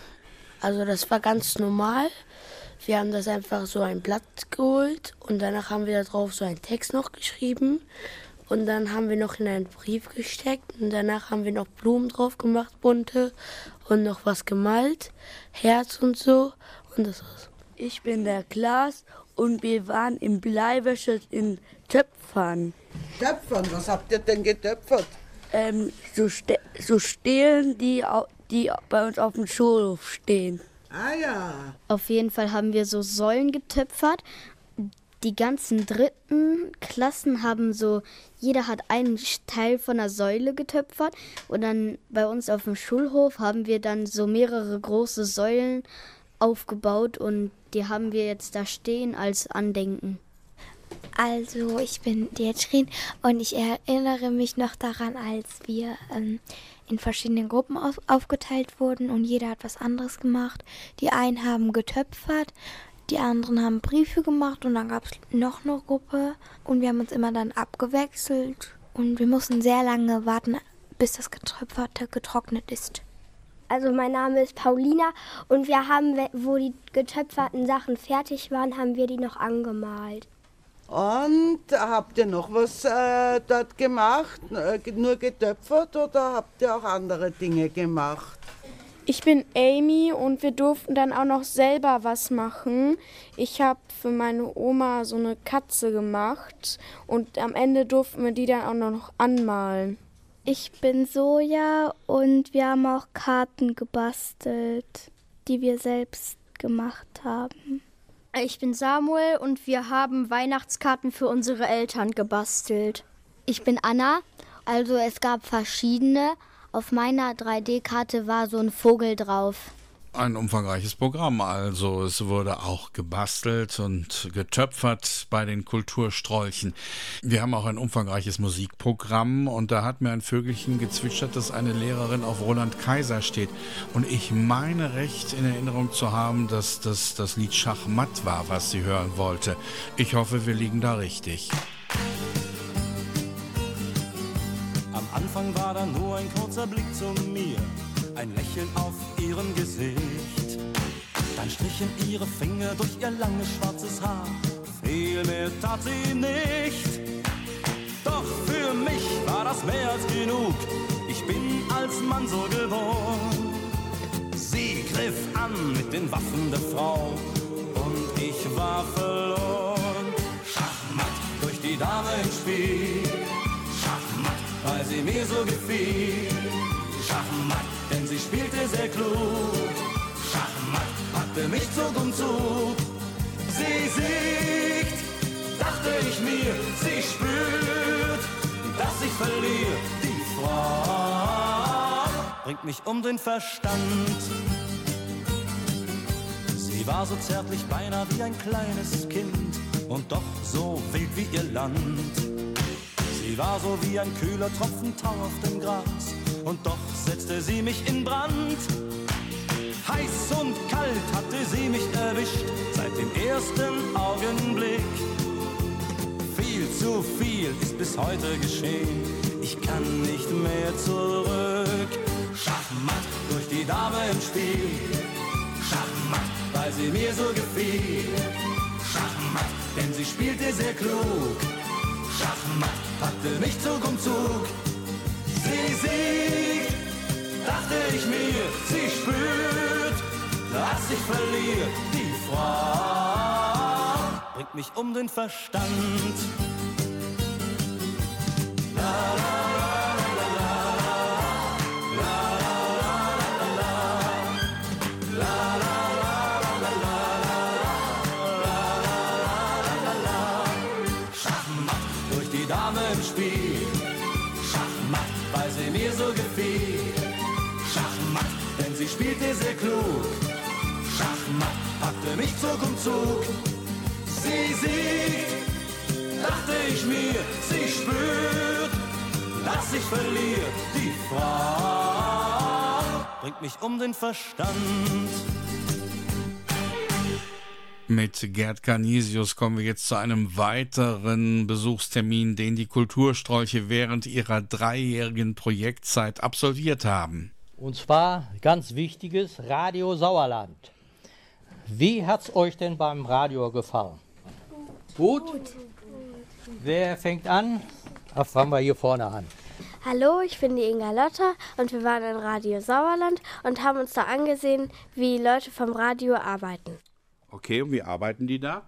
Also das war ganz normal. Wir haben das einfach so ein Blatt geholt und danach haben wir da drauf so einen Text noch geschrieben. Und dann haben wir noch in einen Brief gesteckt und danach haben wir noch Blumen drauf gemacht, bunte und noch was gemalt, Herz und so. Und das war's. Ich bin der Klaas und wir waren im Bleiwäsche in Töpfern. Töpfern, was habt ihr denn getöpfert? Ähm, so, Ste so Stelen, die, die bei uns auf dem Schulhof stehen. Ah ja. Auf jeden Fall haben wir so Säulen getöpfert. Die ganzen dritten Klassen haben so, jeder hat einen Teil von einer Säule getöpfert. Und dann bei uns auf dem Schulhof haben wir dann so mehrere große Säulen aufgebaut und die haben wir jetzt da stehen als Andenken. Also, ich bin Dietrin und ich erinnere mich noch daran, als wir ähm, in verschiedenen Gruppen auf, aufgeteilt wurden und jeder hat was anderes gemacht. Die einen haben getöpfert, die anderen haben Briefe gemacht und dann gab es noch eine Gruppe und wir haben uns immer dann abgewechselt und wir mussten sehr lange warten, bis das Getöpferte getrocknet ist. Also mein Name ist Paulina und wir haben, wo die getöpferten Sachen fertig waren, haben wir die noch angemalt. Und habt ihr noch was äh, dort gemacht? Äh, nur getöpfert oder habt ihr auch andere Dinge gemacht? Ich bin Amy und wir durften dann auch noch selber was machen. Ich habe für meine Oma so eine Katze gemacht und am Ende durften wir die dann auch noch anmalen. Ich bin Soja und wir haben auch Karten gebastelt, die wir selbst gemacht haben. Ich bin Samuel und wir haben Weihnachtskarten für unsere Eltern gebastelt. Ich bin Anna. Also es gab verschiedene. Auf meiner 3D-Karte war so ein Vogel drauf. Ein umfangreiches Programm also. Es wurde auch gebastelt und getöpfert bei den Kulturstrolchen. Wir haben auch ein umfangreiches Musikprogramm und da hat mir ein Vögelchen gezwitschert, dass eine Lehrerin auf Roland Kaiser steht. Und ich meine recht in Erinnerung zu haben, dass das das Lied Schachmatt war, was sie hören wollte. Ich hoffe, wir liegen da richtig. Am Anfang war da nur ein kurzer Blick zu mir, ein Lächeln auf ihrem Gesicht. Dann strichen ihre Finger durch ihr langes schwarzes Haar, viel mehr tat sie nicht. Doch für mich war das mehr als genug, ich bin als Mann so geboren. Sie griff an mit den Waffen der Frau und ich war verloren. Schachmatt durch die Dame im Spiel. Mir so gefiel. Schachmatt, denn sie spielte sehr klug. Schachmatt, packte mich Zug um Zug. Sie siegt, dachte ich mir, sie spürt, dass ich verliere. Die Frau bringt mich um den Verstand. Sie war so zärtlich, beinahe wie ein kleines Kind und doch so wild wie ihr Land. Sie war so wie ein kühler Tropfen Tau auf dem Gras und doch setzte sie mich in Brand. Heiß und kalt hatte sie mich erwischt seit dem ersten Augenblick. Viel zu viel ist bis heute geschehen, ich kann nicht mehr zurück. Schachmatt durch die Dame im Spiel, Schachmatt, weil sie mir so gefiel. Schachmatt, denn sie spielte sehr klug. Schachmatt, packte mich Zug um Zug. Sie siegt, dachte ich mir, sie spürt, dass ich verliere. Die Frau bringt mich um den Verstand. Schachmatt Packte mich Zug um Zug. Sie siegt, dachte ich mir, sie spürt, dass ich verliere. Die Frau bringt mich um den Verstand. Mit Gerd Canisius kommen wir jetzt zu einem weiteren Besuchstermin, den die Kulturstrolche während ihrer dreijährigen Projektzeit absolviert haben. Und zwar ganz wichtiges Radio Sauerland. Wie hat's euch denn beim Radio gefallen? Gut? Wer fängt an? Ach, fangen wir hier vorne an. Hallo, ich bin die Inga Lotter und wir waren in Radio Sauerland und haben uns da angesehen, wie Leute vom Radio arbeiten. Okay, und wie arbeiten die da?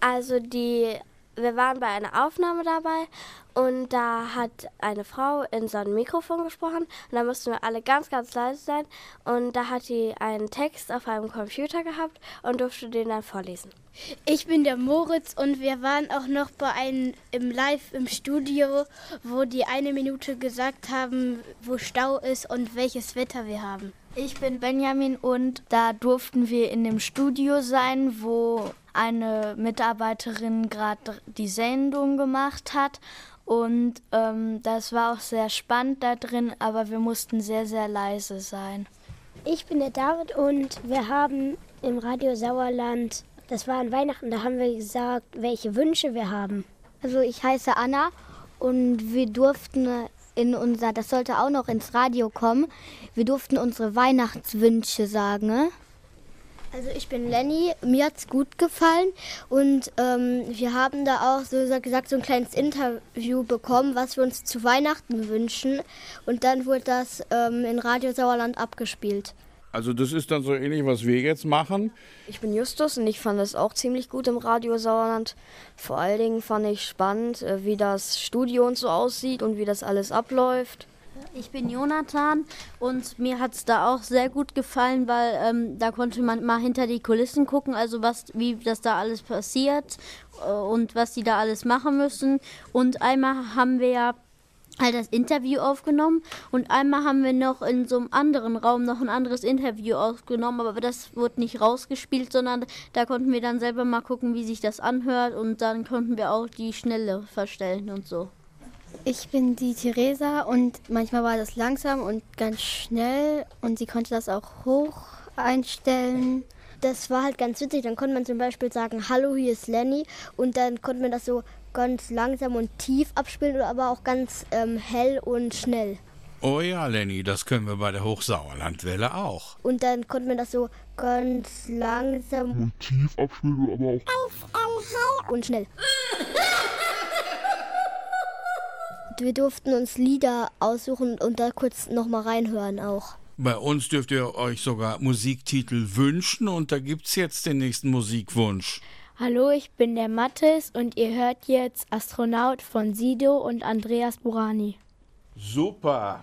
Also die, wir waren bei einer Aufnahme dabei und da hat eine Frau in so ein Mikrofon gesprochen und da mussten wir alle ganz, ganz leise sein und da hat die einen Text auf einem Computer gehabt und durfte den dann vorlesen. Ich bin der Moritz und wir waren auch noch bei einem im Live im Studio, wo die eine Minute gesagt haben, wo Stau ist und welches Wetter wir haben. Ich bin Benjamin und da durften wir in dem Studio sein, wo eine Mitarbeiterin gerade die Sendung gemacht hat. Und ähm, das war auch sehr spannend da drin, aber wir mussten sehr, sehr leise sein. Ich bin der David und wir haben im Radio Sauerland, das war an Weihnachten, da haben wir gesagt, welche Wünsche wir haben. Also ich heiße Anna und wir durften in unser, das sollte auch noch ins Radio kommen, wir durften unsere Weihnachtswünsche sagen. Also ich bin Lenny, mir hat es gut gefallen und ähm, wir haben da auch so gesagt so ein kleines Interview bekommen, was wir uns zu Weihnachten wünschen und dann wurde das ähm, in Radio Sauerland abgespielt. Also das ist dann so ähnlich, was wir jetzt machen. Ich bin Justus und ich fand es auch ziemlich gut im Radio Sauerland. Vor allen Dingen fand ich spannend, äh, wie das Studio und so aussieht und wie das alles abläuft. Ich bin Jonathan und mir hat es da auch sehr gut gefallen, weil ähm, da konnte man mal hinter die Kulissen gucken, also was, wie das da alles passiert äh, und was die da alles machen müssen. Und einmal haben wir ja halt das Interview aufgenommen und einmal haben wir noch in so einem anderen Raum noch ein anderes Interview aufgenommen, aber das wurde nicht rausgespielt, sondern da konnten wir dann selber mal gucken, wie sich das anhört und dann konnten wir auch die Schnelle verstellen und so. Ich bin die Theresa und manchmal war das langsam und ganz schnell und sie konnte das auch hoch einstellen. Das war halt ganz witzig. Dann konnte man zum Beispiel sagen, hallo, hier ist Lenny und dann konnte man das so ganz langsam und tief abspielen oder aber auch ganz ähm, hell und schnell. Oh ja, Lenny, das können wir bei der Hochsauerlandwelle auch. Und dann konnte man das so ganz langsam und tief abspielen, aber auch und schnell. Wir durften uns Lieder aussuchen und da kurz nochmal reinhören auch. Bei uns dürft ihr euch sogar Musiktitel wünschen und da gibt's jetzt den nächsten Musikwunsch. Hallo, ich bin der Mathis und ihr hört jetzt Astronaut von Sido und Andreas Burani. Super.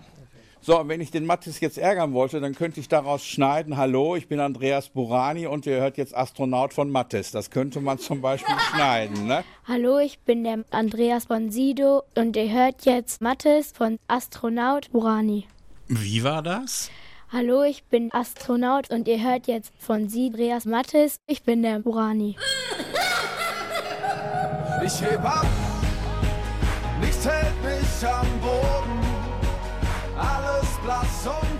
So, wenn ich den Mathis jetzt ärgern wollte, dann könnte ich daraus schneiden, hallo, ich bin Andreas Burani und ihr hört jetzt Astronaut von Mathis. Das könnte man zum Beispiel schneiden, ne? Hallo, ich bin der Andreas von Sido und ihr hört jetzt Mathis von Astronaut Burani. Wie war das? Hallo, ich bin Astronaut und ihr hört jetzt von Sie, Andreas Mattes. Ich bin der Burani. Ich heb ab, nichts hält mich am Boden. Alles blass und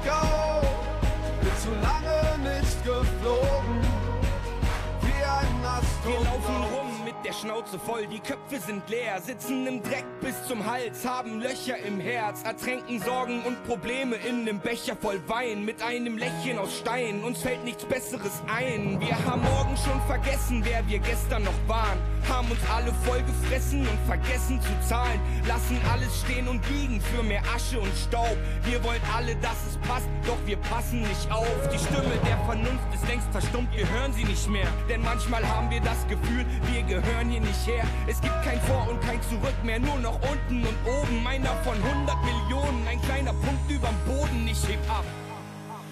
Schnauze voll, die Köpfe sind leer, sitzen im Dreck bis zum Hals, haben Löcher im Herz, ertränken Sorgen und Probleme in einem Becher voll Wein, mit einem Lächeln aus Stein, uns fällt nichts Besseres ein. Wir haben morgen schon vergessen, wer wir gestern noch waren, haben uns alle voll gefressen und vergessen zu zahlen, lassen alles stehen und liegen für mehr Asche und Staub. Wir wollen alle, dass es passt, doch wir passen nicht auf. Die Stimme der Vernunft ist längst verstummt, wir hören sie nicht mehr, denn manchmal haben wir das Gefühl, wir gehören hier nicht her. Es gibt kein Vor und kein Zurück mehr, nur noch unten und oben. Meiner von 100 Millionen, ein kleiner Punkt überm Boden. Ich heb ab.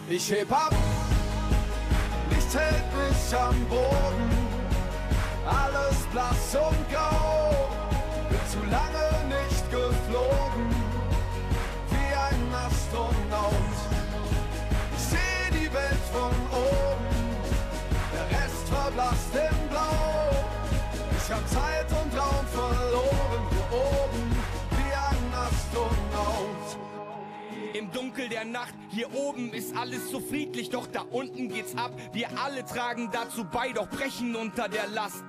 Ich heb ab, nichts hält mich am Boden. Alles blass und grau, bin zu lange Dunkel der Nacht, hier oben ist alles so friedlich, doch da unten geht's ab. Wir alle tragen dazu bei, doch brechen unter der Last.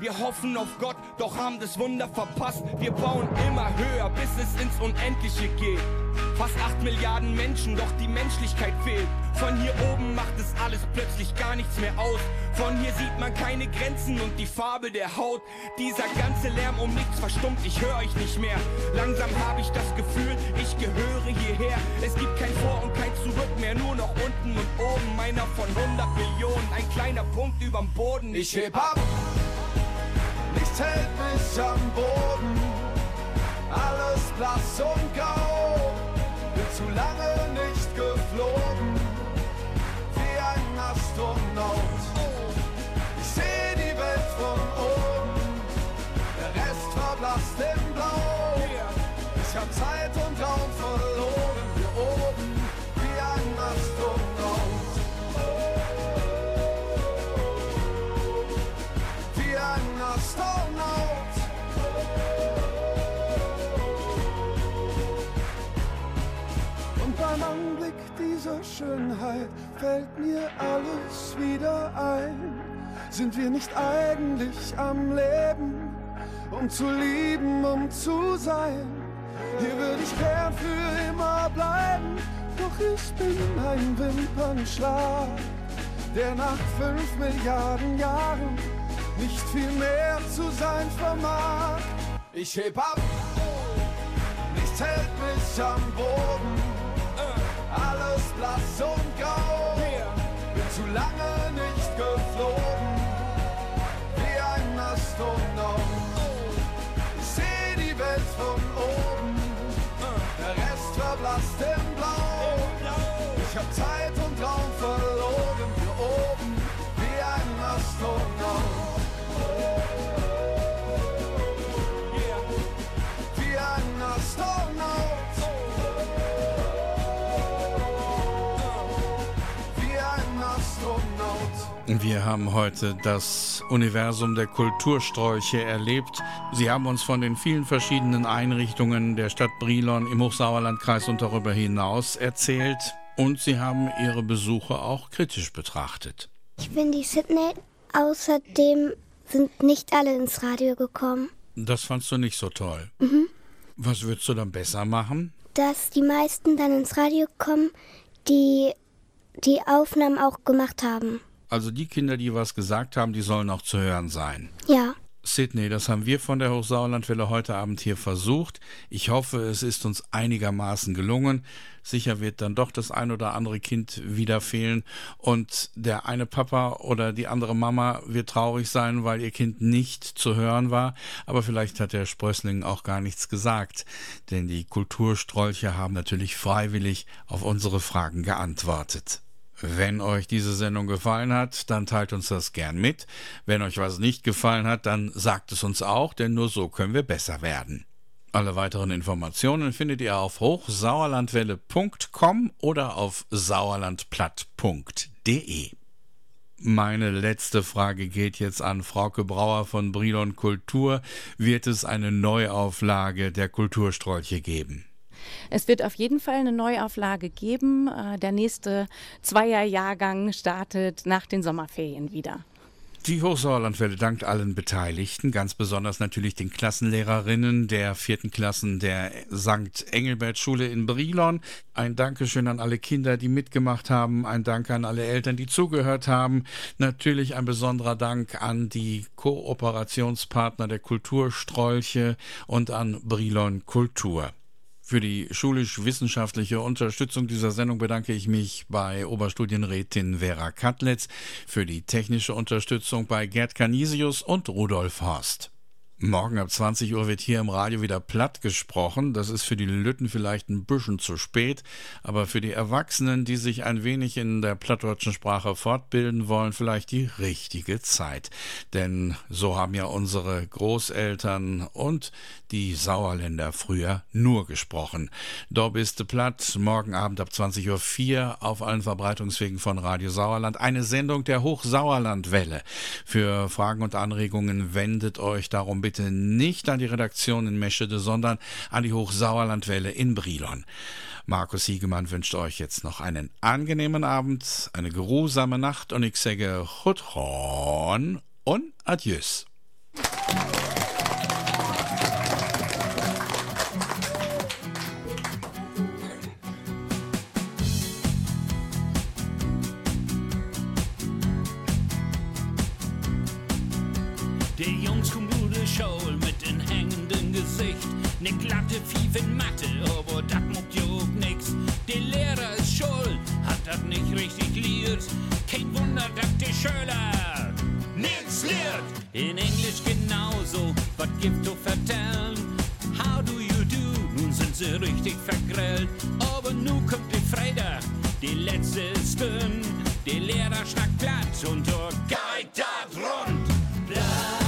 Wir hoffen auf Gott, doch haben das Wunder verpasst. Wir bauen immer höher, bis es ins Unendliche geht. Fast acht Milliarden Menschen, doch die Menschlichkeit fehlt. Von hier oben macht es alles plötzlich gar nichts mehr aus. Von hier sieht man keine Grenzen und die Farbe der Haut. Dieser ganze Lärm um nichts verstummt, ich höre euch nicht mehr. Langsam habe ich das Gefühl, ich gehöre hierher. Es gibt kein Vor und kein Zurück mehr, nur noch unten und oben. Meiner von 100 Millionen, ein kleiner Punkt überm Boden. Ich heb ab, nichts hält mich am Boden. Alles blass und grau, zu lange nicht geflogen, wie ein Astronaut. Ich seh die Welt von oben, dieser Schönheit fällt mir alles wieder ein. Sind wir nicht eigentlich am Leben, um zu lieben, um zu sein? Hier würde ich gern für immer bleiben, doch ich bin ein Wimpernschlag, der nach fünf Milliarden Jahren nicht viel mehr zu sein vermag. Ich heb ab, nichts hält mich am Boden, alles blass und grau. Bin zu lange nicht geflogen, wie ein Astronaut. Ich seh die Welt von oben, der Rest verblasst im Blau. Ich hab Zeit Wir haben heute das Universum der Kultursträuche erlebt. Sie haben uns von den vielen verschiedenen Einrichtungen der Stadt Brilon im Hochsauerlandkreis und darüber hinaus erzählt. Und Sie haben Ihre Besuche auch kritisch betrachtet. Ich bin die Sydney. Außerdem sind nicht alle ins Radio gekommen. Das fandst du nicht so toll. Mhm. Was würdest du dann besser machen? Dass die meisten dann ins Radio kommen, die die Aufnahmen auch gemacht haben. Also die Kinder, die was gesagt haben, die sollen auch zu hören sein. Ja. Sydney, das haben wir von der Hochsauerlandwelle heute Abend hier versucht. Ich hoffe, es ist uns einigermaßen gelungen. Sicher wird dann doch das ein oder andere Kind wieder fehlen und der eine Papa oder die andere Mama wird traurig sein, weil ihr Kind nicht zu hören war. Aber vielleicht hat der Sprössling auch gar nichts gesagt, denn die Kulturstrolche haben natürlich freiwillig auf unsere Fragen geantwortet. Wenn euch diese Sendung gefallen hat, dann teilt uns das gern mit. Wenn euch was nicht gefallen hat, dann sagt es uns auch, denn nur so können wir besser werden. Alle weiteren Informationen findet ihr auf hochsauerlandwelle.com oder auf sauerlandplatt.de. Meine letzte Frage geht jetzt an Frauke Brauer von Brilon Kultur. Wird es eine Neuauflage der Kulturstrolche geben? Es wird auf jeden Fall eine Neuauflage geben. Äh, Der nächste Zweierjahrgang startet nach den Sommerferien wieder. Die Hochsauerlandwelle dankt allen Beteiligten, ganz besonders natürlich den Klassenlehrerinnen der vierten Klassen der St. Engelbert Schule in Brilon. Ein Dankeschön an alle Kinder, die mitgemacht haben. Ein Dank an alle Eltern, die zugehört haben. Natürlich ein besonderer Dank an die Kooperationspartner der Kulturstrolche und an Brilon Kultur. Für die schulisch-wissenschaftliche Unterstützung dieser Sendung bedanke ich mich bei Oberstudienrätin Vera Katlitz, für die technische Unterstützung bei Gerd Canisius und Rudolf Horst. Morgen ab 20 Uhr wird hier im Radio wieder platt gesprochen. Das ist für die Lütten vielleicht ein bisschen zu spät, aber für die Erwachsenen, die sich ein wenig in der plattdeutschen Sprache fortbilden wollen, vielleicht die richtige Zeit. Denn so haben ja unsere Großeltern und die Sauerländer früher nur gesprochen. Da bist du platt, morgen Abend ab 20.04 Uhr auf allen Verbreitungswegen von Radio Sauerland. Eine Sendung der Hochsauerlandwelle. Für Fragen und Anregungen wendet euch darum bitte nicht an die Redaktion in Meschede, sondern an die Hochsauerlandwelle in Brilon. Markus Hiegemann wünscht euch jetzt noch einen angenehmen Abend, eine geruhsame Nacht und ich sage Chutron und Adieus. Glatte Pfiff in Mathe, aber dat muckt ja auch nix. Der Lehrer ist schuld, hat dat nicht richtig liert. Kein Wunder, dass der Schüler nix lehrt. In Englisch genauso, was gibt zu vertellen? How do you do? Nun sind sie richtig vergrellt. Aber nu kommt die Freitag, die letzte Stunde. Die Lehrer schnackt platt und der geht dat rund. Das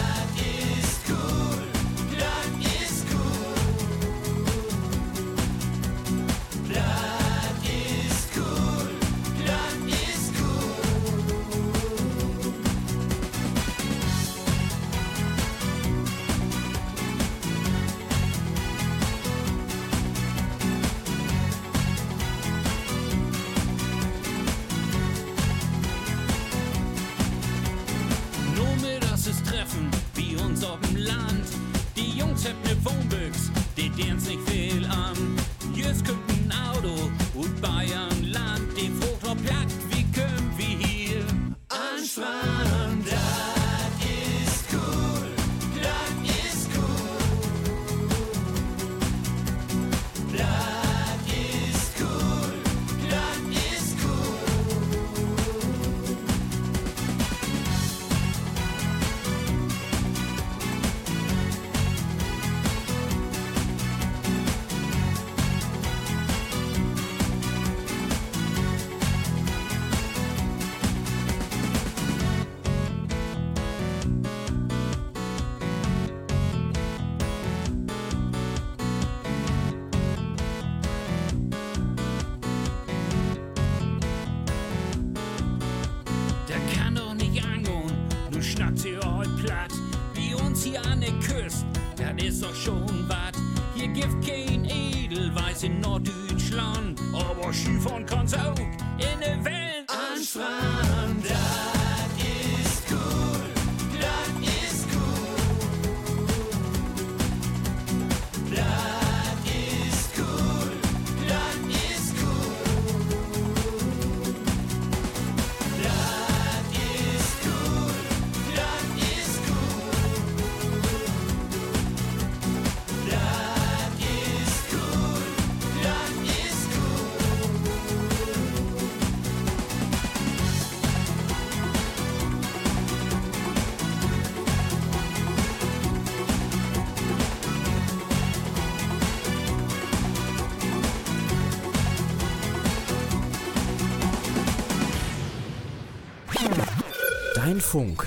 Dein Funk.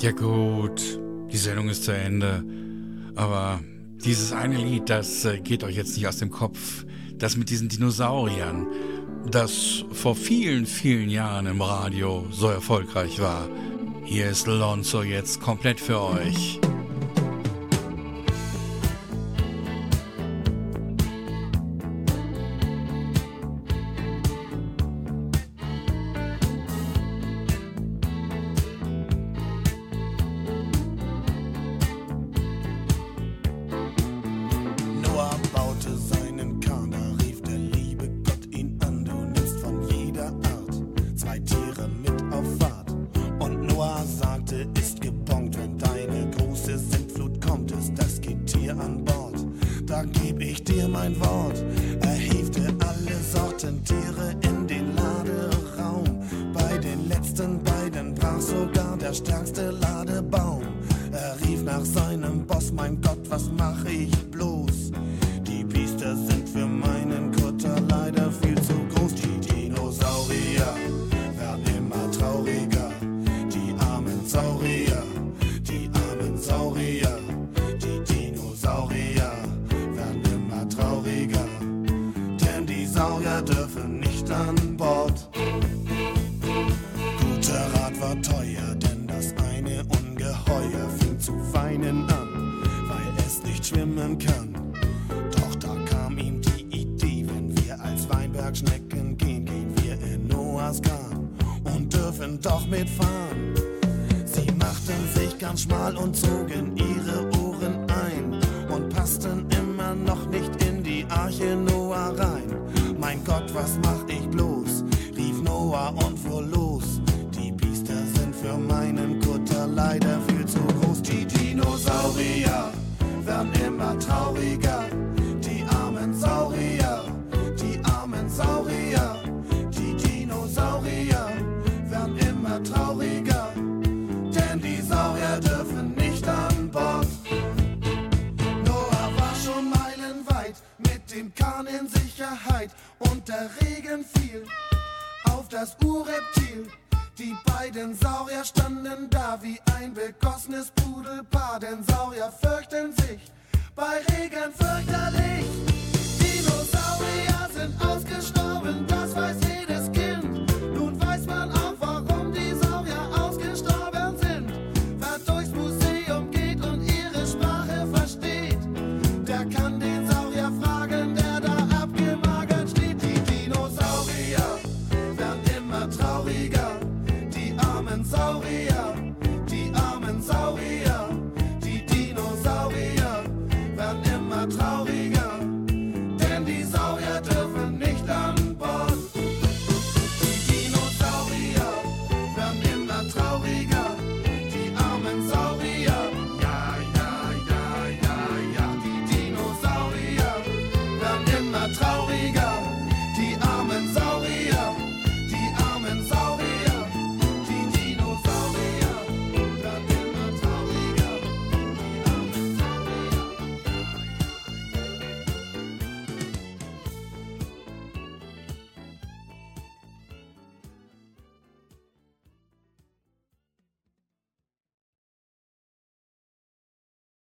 Ja gut, die Sendung ist zu Ende. Aber dieses eine Lied, das äh, geht euch jetzt nicht aus dem Kopf. Das mit diesen Dinosauriern, das vor vielen, vielen Jahren im Radio so erfolgreich war. Hier ist Lonzo jetzt komplett für euch. Doch mitfahren. Sie machten sich ganz schmal und zogen ihre Ohren ein und passten immer noch nicht in die Arche Noah rein. Mein Gott, was mach ich bloß? rief Noah und fuhr los. Die Biester sind für meinen Kutter leider viel zu groß. Die Dinosaurier werden immer trauriger. Die armen Saurier, die armen Saurier, der Regen fiel auf das Urreptil. Die beiden Saurier standen da wie ein begossenes Pudelpaar, denn Saurier fürchten sich bei Regen fürchterlich.